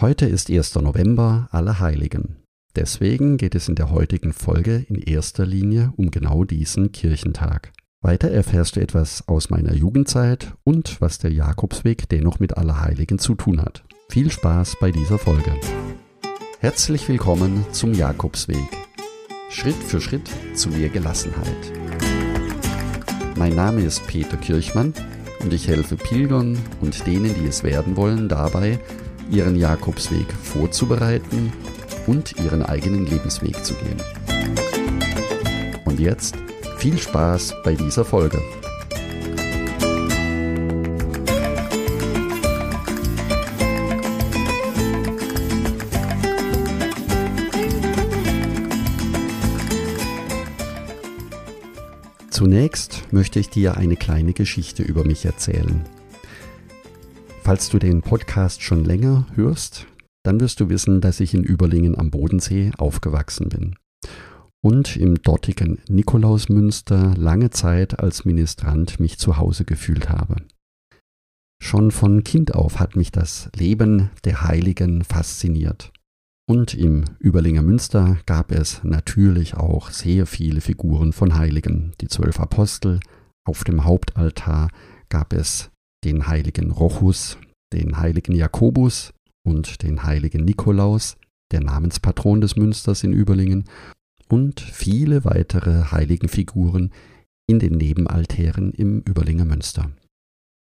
Heute ist 1. November, Allerheiligen. Deswegen geht es in der heutigen Folge in erster Linie um genau diesen Kirchentag. Weiter erfährst du etwas aus meiner Jugendzeit und was der Jakobsweg dennoch mit Allerheiligen zu tun hat. Viel Spaß bei dieser Folge. Herzlich willkommen zum Jakobsweg. Schritt für Schritt zu mehr Gelassenheit. Mein Name ist Peter Kirchmann und ich helfe Pilgern und denen, die es werden wollen, dabei, ihren Jakobsweg vorzubereiten und ihren eigenen Lebensweg zu gehen. Und jetzt viel Spaß bei dieser Folge. Zunächst möchte ich dir eine kleine Geschichte über mich erzählen. Falls du den Podcast schon länger hörst, dann wirst du wissen, dass ich in Überlingen am Bodensee aufgewachsen bin und im dortigen Nikolausmünster lange Zeit als Ministrant mich zu Hause gefühlt habe. Schon von Kind auf hat mich das Leben der Heiligen fasziniert. Und im Überlinger Münster gab es natürlich auch sehr viele Figuren von Heiligen. Die zwölf Apostel, auf dem Hauptaltar gab es den heiligen Rochus, den heiligen Jakobus und den heiligen Nikolaus, der Namenspatron des Münsters in Überlingen, und viele weitere heiligen Figuren in den Nebenaltären im Überlinger Münster.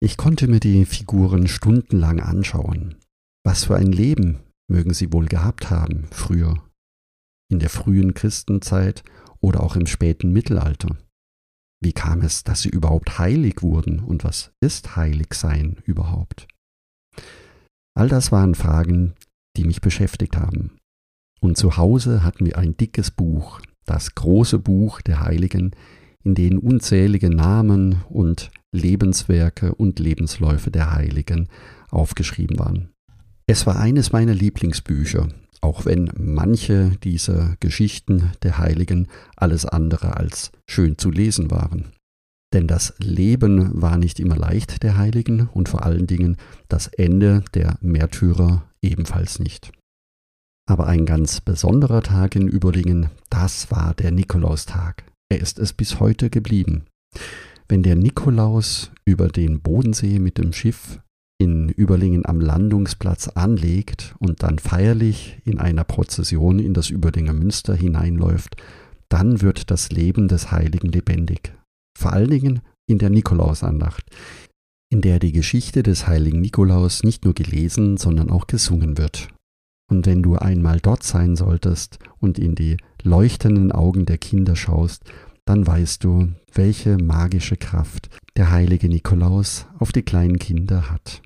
Ich konnte mir die Figuren stundenlang anschauen. Was für ein Leben mögen sie wohl gehabt haben früher, in der frühen Christenzeit oder auch im späten Mittelalter. Wie kam es, dass sie überhaupt heilig wurden und was ist Heiligsein überhaupt? All das waren Fragen, die mich beschäftigt haben. Und zu Hause hatten wir ein dickes Buch, das große Buch der Heiligen, in dem unzählige Namen und Lebenswerke und Lebensläufe der Heiligen aufgeschrieben waren. Es war eines meiner Lieblingsbücher auch wenn manche dieser Geschichten der Heiligen alles andere als schön zu lesen waren. Denn das Leben war nicht immer leicht der Heiligen und vor allen Dingen das Ende der Märtyrer ebenfalls nicht. Aber ein ganz besonderer Tag in Überlingen, das war der Nikolaustag. Er ist es bis heute geblieben. Wenn der Nikolaus über den Bodensee mit dem Schiff in Überlingen am Landungsplatz anlegt und dann feierlich in einer Prozession in das Überlinger Münster hineinläuft, dann wird das Leben des Heiligen lebendig. Vor allen Dingen in der Nikolausandacht, in der die Geschichte des heiligen Nikolaus nicht nur gelesen, sondern auch gesungen wird. Und wenn du einmal dort sein solltest und in die leuchtenden Augen der Kinder schaust, dann weißt du, welche magische Kraft der heilige Nikolaus auf die kleinen Kinder hat.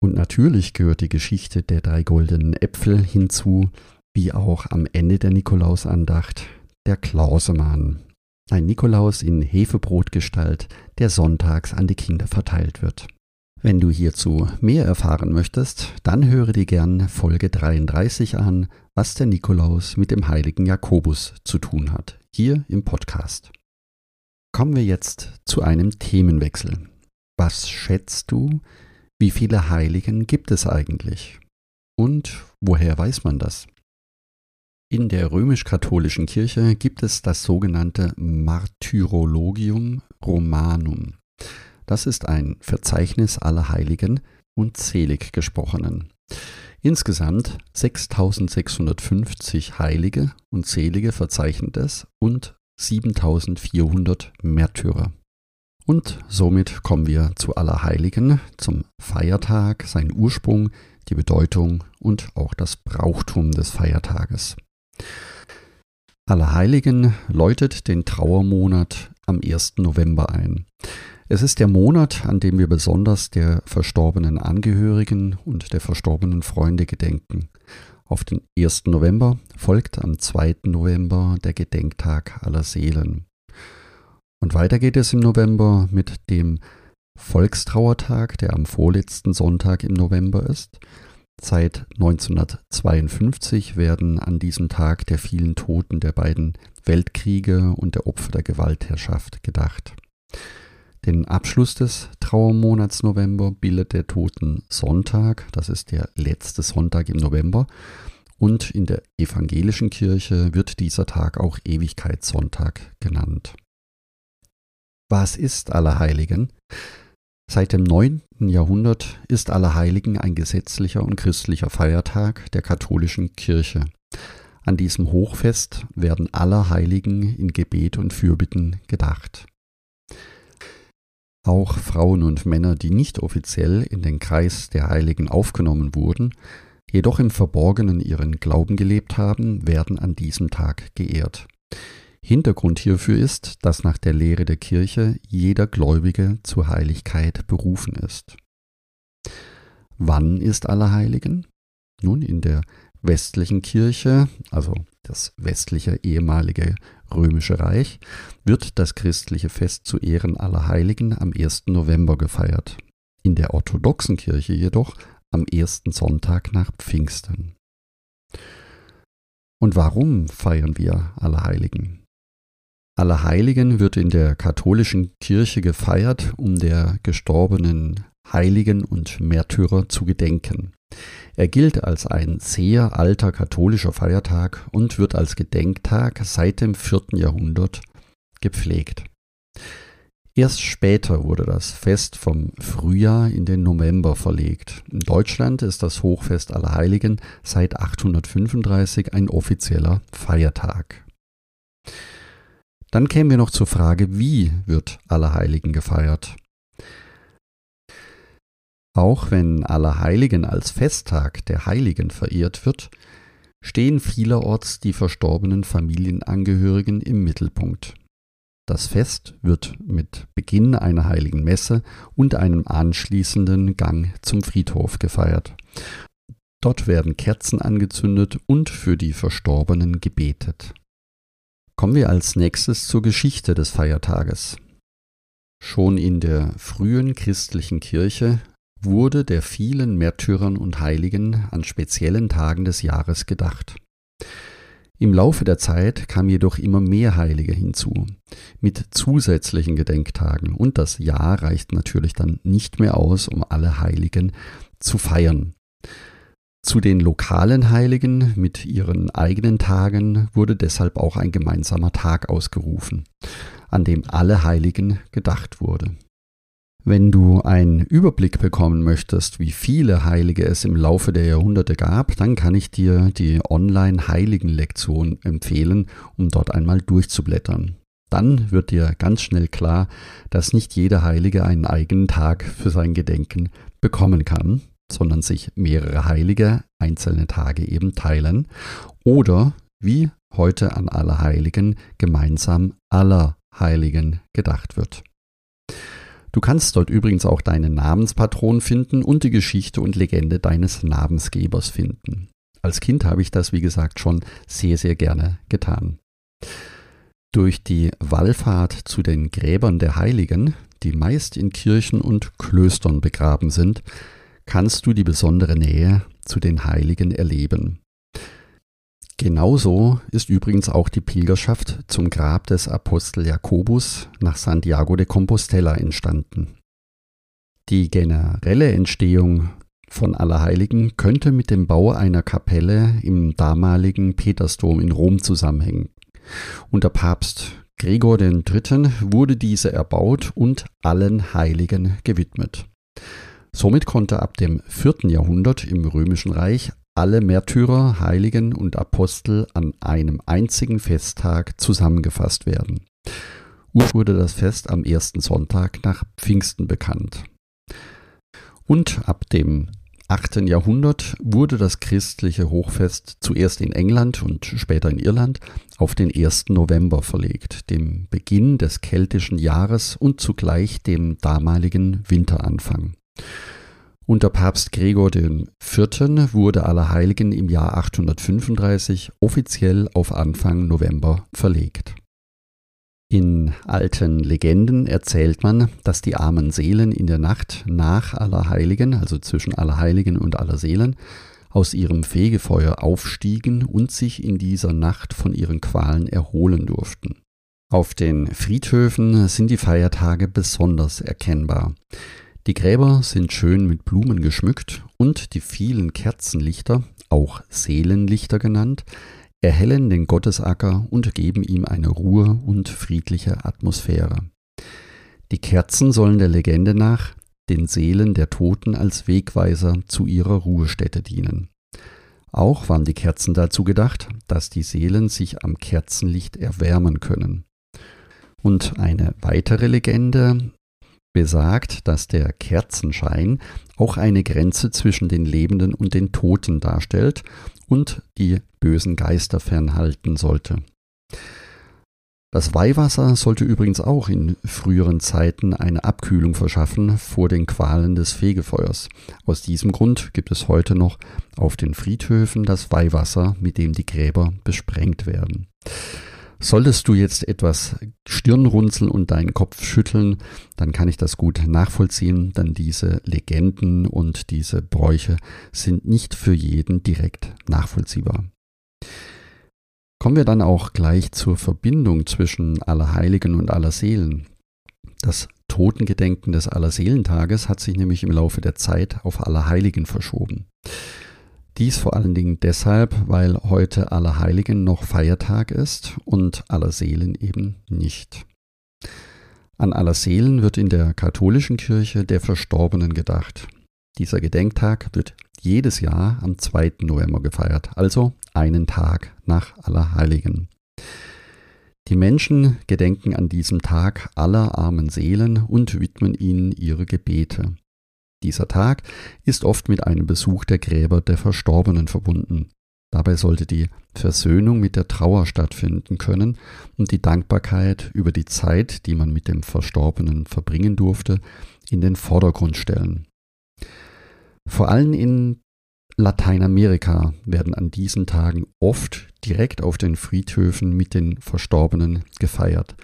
Und natürlich gehört die Geschichte der drei goldenen Äpfel hinzu, wie auch am Ende der Nikolausandacht der Klausemann, ein Nikolaus in Hefebrotgestalt, der sonntags an die Kinder verteilt wird. Wenn du hierzu mehr erfahren möchtest, dann höre dir gern Folge 33 an, was der Nikolaus mit dem heiligen Jakobus zu tun hat, hier im Podcast. Kommen wir jetzt zu einem Themenwechsel. Was schätzt du, wie viele Heiligen gibt es eigentlich? Und woher weiß man das? In der römisch-katholischen Kirche gibt es das sogenannte Martyrologium Romanum. Das ist ein Verzeichnis aller Heiligen und selig gesprochenen. Insgesamt 6650 Heilige und Selige verzeichnet es und 7400 Märtyrer. Und somit kommen wir zu Allerheiligen, zum Feiertag, seinen Ursprung, die Bedeutung und auch das Brauchtum des Feiertages. Allerheiligen läutet den Trauermonat am 1. November ein. Es ist der Monat, an dem wir besonders der verstorbenen Angehörigen und der verstorbenen Freunde gedenken. Auf den 1. November folgt am 2. November der Gedenktag aller Seelen. Und weiter geht es im November mit dem Volkstrauertag, der am vorletzten Sonntag im November ist. Seit 1952 werden an diesem Tag der vielen Toten der beiden Weltkriege und der Opfer der Gewaltherrschaft gedacht. Den Abschluss des Trauermonats November bildet der Toten Sonntag, das ist der letzte Sonntag im November, und in der evangelischen Kirche wird dieser Tag auch Ewigkeitssonntag genannt. Was ist Allerheiligen? Seit dem 9. Jahrhundert ist Allerheiligen ein gesetzlicher und christlicher Feiertag der katholischen Kirche. An diesem Hochfest werden aller Heiligen in Gebet und Fürbitten gedacht. Auch Frauen und Männer, die nicht offiziell in den Kreis der Heiligen aufgenommen wurden, jedoch im Verborgenen ihren Glauben gelebt haben, werden an diesem Tag geehrt. Hintergrund hierfür ist, dass nach der Lehre der Kirche jeder Gläubige zur Heiligkeit berufen ist. Wann ist Allerheiligen? Nun, in der westlichen Kirche, also das westliche ehemalige römische Reich, wird das christliche Fest zu Ehren aller Heiligen am 1. November gefeiert. In der orthodoxen Kirche jedoch am ersten Sonntag nach Pfingsten. Und warum feiern wir Allerheiligen? Allerheiligen wird in der katholischen Kirche gefeiert, um der gestorbenen Heiligen und Märtyrer zu gedenken. Er gilt als ein sehr alter katholischer Feiertag und wird als Gedenktag seit dem 4. Jahrhundert gepflegt. Erst später wurde das Fest vom Frühjahr in den November verlegt. In Deutschland ist das Hochfest Allerheiligen seit 835 ein offizieller Feiertag. Dann kämen wir noch zur Frage, wie wird Allerheiligen gefeiert? Auch wenn Allerheiligen als Festtag der Heiligen verehrt wird, stehen vielerorts die verstorbenen Familienangehörigen im Mittelpunkt. Das Fest wird mit Beginn einer heiligen Messe und einem anschließenden Gang zum Friedhof gefeiert. Dort werden Kerzen angezündet und für die Verstorbenen gebetet. Kommen wir als nächstes zur Geschichte des Feiertages. Schon in der frühen christlichen Kirche wurde der vielen Märtyrern und Heiligen an speziellen Tagen des Jahres gedacht. Im Laufe der Zeit kamen jedoch immer mehr Heilige hinzu, mit zusätzlichen Gedenktagen, und das Jahr reicht natürlich dann nicht mehr aus, um alle Heiligen zu feiern. Zu den lokalen Heiligen mit ihren eigenen Tagen wurde deshalb auch ein gemeinsamer Tag ausgerufen, an dem alle Heiligen gedacht wurde. Wenn du einen Überblick bekommen möchtest, wie viele Heilige es im Laufe der Jahrhunderte gab, dann kann ich dir die Online-Heiligen-Lektion empfehlen, um dort einmal durchzublättern. Dann wird dir ganz schnell klar, dass nicht jeder Heilige einen eigenen Tag für sein Gedenken bekommen kann, sondern sich mehrere Heilige einzelne Tage eben teilen oder wie heute an aller Heiligen gemeinsam aller Heiligen gedacht wird. Du kannst dort übrigens auch deinen Namenspatron finden und die Geschichte und Legende deines Namensgebers finden. Als Kind habe ich das, wie gesagt, schon sehr, sehr gerne getan. Durch die Wallfahrt zu den Gräbern der Heiligen, die meist in Kirchen und Klöstern begraben sind, kannst du die besondere Nähe zu den Heiligen erleben. Genauso ist übrigens auch die Pilgerschaft zum Grab des Apostel Jakobus nach Santiago de Compostela entstanden. Die generelle Entstehung von Allerheiligen könnte mit dem Bau einer Kapelle im damaligen Petersdom in Rom zusammenhängen. Unter Papst Gregor III. wurde diese erbaut und allen Heiligen gewidmet. Somit konnte ab dem 4. Jahrhundert im Römischen Reich alle Märtyrer, Heiligen und Apostel an einem einzigen Festtag zusammengefasst werden. Ursprünglich wurde das Fest am ersten Sonntag nach Pfingsten bekannt. Und ab dem 8. Jahrhundert wurde das christliche Hochfest zuerst in England und später in Irland auf den 1. November verlegt, dem Beginn des keltischen Jahres und zugleich dem damaligen Winteranfang. Unter Papst Gregor IV. wurde Allerheiligen im Jahr 835 offiziell auf Anfang November verlegt. In alten Legenden erzählt man, dass die armen Seelen in der Nacht nach Allerheiligen, also zwischen Allerheiligen und Allerseelen, aus ihrem Fegefeuer aufstiegen und sich in dieser Nacht von ihren Qualen erholen durften. Auf den Friedhöfen sind die Feiertage besonders erkennbar. Die Gräber sind schön mit Blumen geschmückt und die vielen Kerzenlichter, auch Seelenlichter genannt, erhellen den Gottesacker und geben ihm eine Ruhe und friedliche Atmosphäre. Die Kerzen sollen der Legende nach den Seelen der Toten als Wegweiser zu ihrer Ruhestätte dienen. Auch waren die Kerzen dazu gedacht, dass die Seelen sich am Kerzenlicht erwärmen können. Und eine weitere Legende besagt, dass der Kerzenschein auch eine Grenze zwischen den Lebenden und den Toten darstellt und die bösen Geister fernhalten sollte. Das Weihwasser sollte übrigens auch in früheren Zeiten eine Abkühlung verschaffen vor den Qualen des Fegefeuers. Aus diesem Grund gibt es heute noch auf den Friedhöfen das Weihwasser, mit dem die Gräber besprengt werden. Solltest du jetzt etwas Stirn runzeln und deinen Kopf schütteln, dann kann ich das gut nachvollziehen, denn diese Legenden und diese Bräuche sind nicht für jeden direkt nachvollziehbar. Kommen wir dann auch gleich zur Verbindung zwischen Allerheiligen und Allerseelen. Das Totengedenken des Allerseelentages hat sich nämlich im Laufe der Zeit auf Allerheiligen verschoben. Dies vor allen Dingen deshalb, weil heute Allerheiligen noch Feiertag ist und Allerseelen eben nicht. An Allerseelen wird in der katholischen Kirche der Verstorbenen gedacht. Dieser Gedenktag wird jedes Jahr am 2. November gefeiert, also einen Tag nach Allerheiligen. Die Menschen gedenken an diesem Tag aller armen Seelen und widmen ihnen ihre Gebete. Dieser Tag ist oft mit einem Besuch der Gräber der Verstorbenen verbunden. Dabei sollte die Versöhnung mit der Trauer stattfinden können und die Dankbarkeit über die Zeit, die man mit dem Verstorbenen verbringen durfte, in den Vordergrund stellen. Vor allem in Lateinamerika werden an diesen Tagen oft direkt auf den Friedhöfen mit den Verstorbenen gefeiert.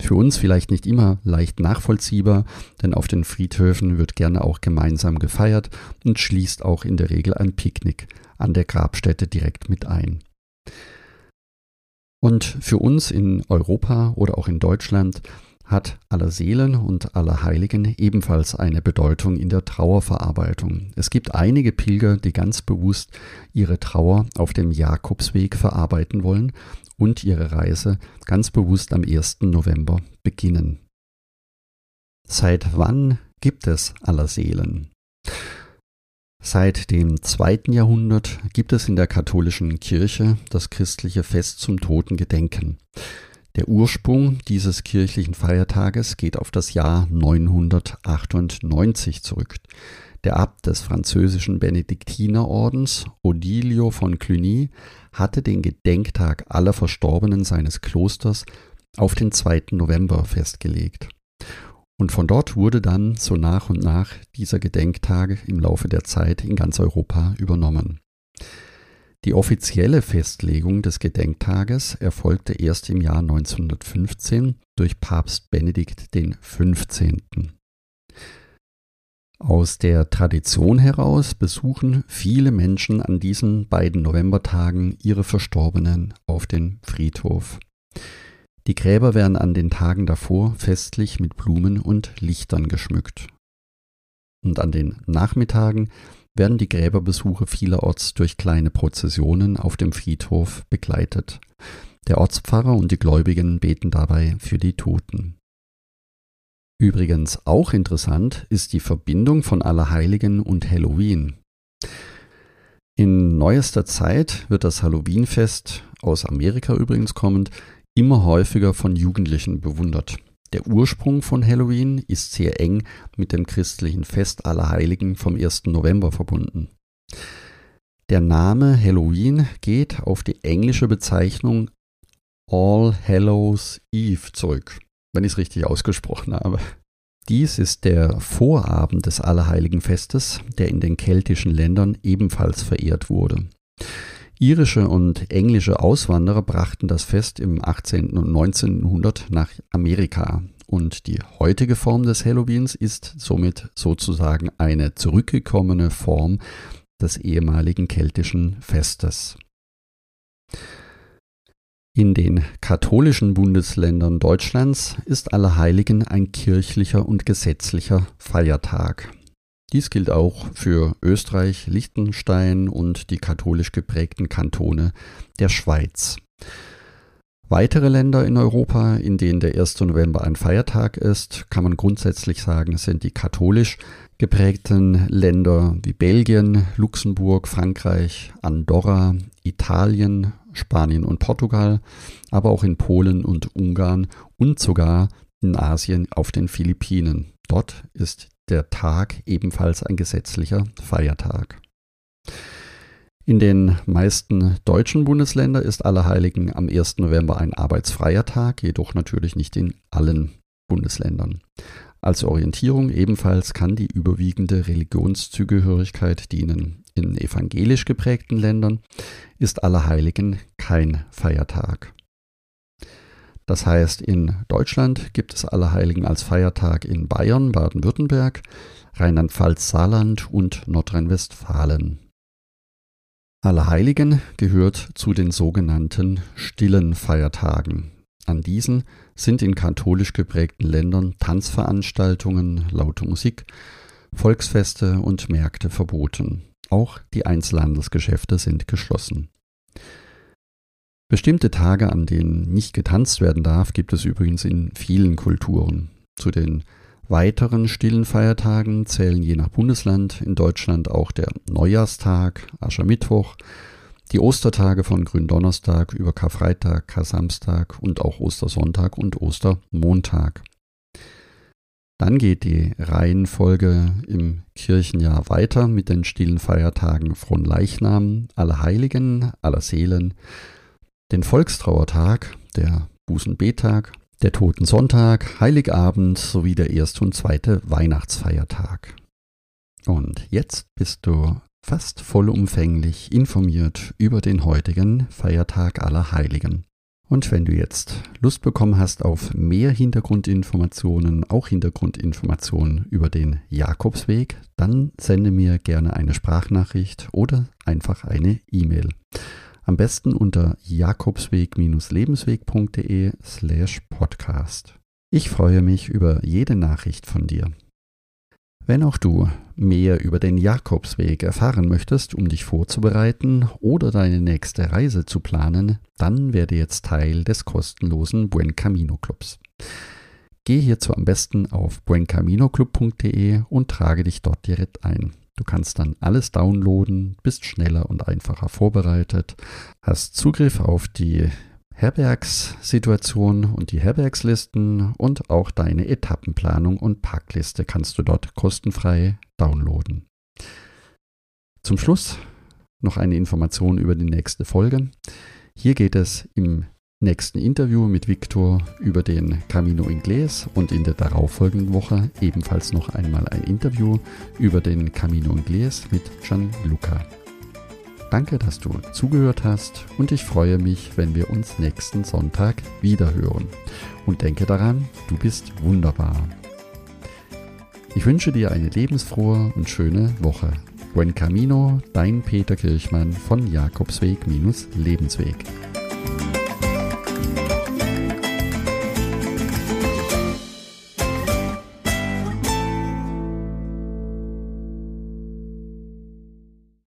Für uns vielleicht nicht immer leicht nachvollziehbar, denn auf den Friedhöfen wird gerne auch gemeinsam gefeiert und schließt auch in der Regel ein Picknick an der Grabstätte direkt mit ein. Und für uns in Europa oder auch in Deutschland hat aller Seelen und aller Heiligen ebenfalls eine Bedeutung in der Trauerverarbeitung. Es gibt einige Pilger, die ganz bewusst ihre Trauer auf dem Jakobsweg verarbeiten wollen und ihre Reise ganz bewusst am 1. November beginnen. Seit wann gibt es aller Seelen? Seit dem zweiten Jahrhundert gibt es in der katholischen Kirche das christliche Fest zum Totengedenken. Der Ursprung dieses kirchlichen Feiertages geht auf das Jahr 998 zurück. Der Abt des französischen Benediktinerordens, Odilio von Cluny, hatte den Gedenktag aller Verstorbenen seines Klosters auf den 2. November festgelegt. Und von dort wurde dann so nach und nach dieser Gedenktag im Laufe der Zeit in ganz Europa übernommen. Die offizielle Festlegung des Gedenktages erfolgte erst im Jahr 1915 durch Papst Benedikt XV. Aus der Tradition heraus besuchen viele Menschen an diesen beiden Novembertagen ihre Verstorbenen auf den Friedhof. Die Gräber werden an den Tagen davor festlich mit Blumen und Lichtern geschmückt. Und an den Nachmittagen werden die Gräberbesuche vielerorts durch kleine Prozessionen auf dem Friedhof begleitet. Der Ortspfarrer und die Gläubigen beten dabei für die Toten. Übrigens auch interessant ist die Verbindung von Allerheiligen und Halloween. In neuester Zeit wird das Halloweenfest, aus Amerika übrigens kommend, immer häufiger von Jugendlichen bewundert. Der Ursprung von Halloween ist sehr eng mit dem christlichen Fest aller Heiligen vom 1. November verbunden. Der Name Halloween geht auf die englische Bezeichnung All Hallows Eve zurück, wenn ich es richtig ausgesprochen habe. Dies ist der Vorabend des Allerheiligenfestes, der in den keltischen Ländern ebenfalls verehrt wurde. Irische und englische Auswanderer brachten das Fest im 18. und 19. Jahrhundert nach Amerika und die heutige Form des Halloweens ist somit sozusagen eine zurückgekommene Form des ehemaligen keltischen Festes. In den katholischen Bundesländern Deutschlands ist Allerheiligen ein kirchlicher und gesetzlicher Feiertag. Dies gilt auch für Österreich, Liechtenstein und die katholisch geprägten Kantone der Schweiz. Weitere Länder in Europa, in denen der 1. November ein Feiertag ist, kann man grundsätzlich sagen, sind die katholisch geprägten Länder wie Belgien, Luxemburg, Frankreich, Andorra, Italien, Spanien und Portugal, aber auch in Polen und Ungarn und sogar in Asien auf den Philippinen. Dort ist der Tag ebenfalls ein gesetzlicher Feiertag. In den meisten deutschen Bundesländern ist Allerheiligen am 1. November ein arbeitsfreier Tag, jedoch natürlich nicht in allen Bundesländern. Als Orientierung ebenfalls kann die überwiegende Religionszugehörigkeit dienen. In evangelisch geprägten Ländern ist Allerheiligen kein Feiertag. Das heißt, in Deutschland gibt es Allerheiligen als Feiertag in Bayern, Baden-Württemberg, Rheinland-Pfalz, Saarland und Nordrhein-Westfalen. Allerheiligen gehört zu den sogenannten stillen Feiertagen. An diesen sind in katholisch geprägten Ländern Tanzveranstaltungen, laute Musik, Volksfeste und Märkte verboten. Auch die Einzelhandelsgeschäfte sind geschlossen. Bestimmte Tage, an denen nicht getanzt werden darf, gibt es übrigens in vielen Kulturen. Zu den weiteren stillen Feiertagen zählen je nach Bundesland in Deutschland auch der Neujahrstag, Aschermittwoch, die Ostertage von Gründonnerstag über Karfreitag, Kar-Samstag und auch Ostersonntag und Ostermontag. Dann geht die Reihenfolge im Kirchenjahr weiter mit den stillen Feiertagen Fronleichnam, Allerheiligen, Allerseelen, den Volkstrauertag, der Bußenbetag, der Totensonntag, Heiligabend sowie der erste und zweite Weihnachtsfeiertag. Und jetzt bist du fast vollumfänglich informiert über den heutigen Feiertag aller Heiligen. Und wenn du jetzt Lust bekommen hast auf mehr Hintergrundinformationen, auch Hintergrundinformationen über den Jakobsweg, dann sende mir gerne eine Sprachnachricht oder einfach eine E-Mail. Am besten unter jakobsweg-lebensweg.de slash podcast. Ich freue mich über jede Nachricht von dir. Wenn auch du mehr über den Jakobsweg erfahren möchtest, um dich vorzubereiten oder deine nächste Reise zu planen, dann werde jetzt Teil des kostenlosen Buen Camino Clubs. Geh hierzu am besten auf buencaminoclub.de und trage dich dort direkt ein. Du kannst dann alles downloaden, bist schneller und einfacher vorbereitet, hast Zugriff auf die Herbergssituation und die Herbergslisten und auch deine Etappenplanung und Packliste kannst du dort kostenfrei downloaden. Zum Schluss noch eine Information über die nächste Folge. Hier geht es im nächsten Interview mit Victor über den Camino Inglés und in der darauffolgenden Woche ebenfalls noch einmal ein Interview über den Camino Inglés mit Gianluca. Danke, dass du zugehört hast und ich freue mich, wenn wir uns nächsten Sonntag wiederhören. Und denke daran, du bist wunderbar. Ich wünsche dir eine lebensfrohe und schöne Woche. Buen Camino, dein Peter Kirchmann von Jakobsweg-Lebensweg.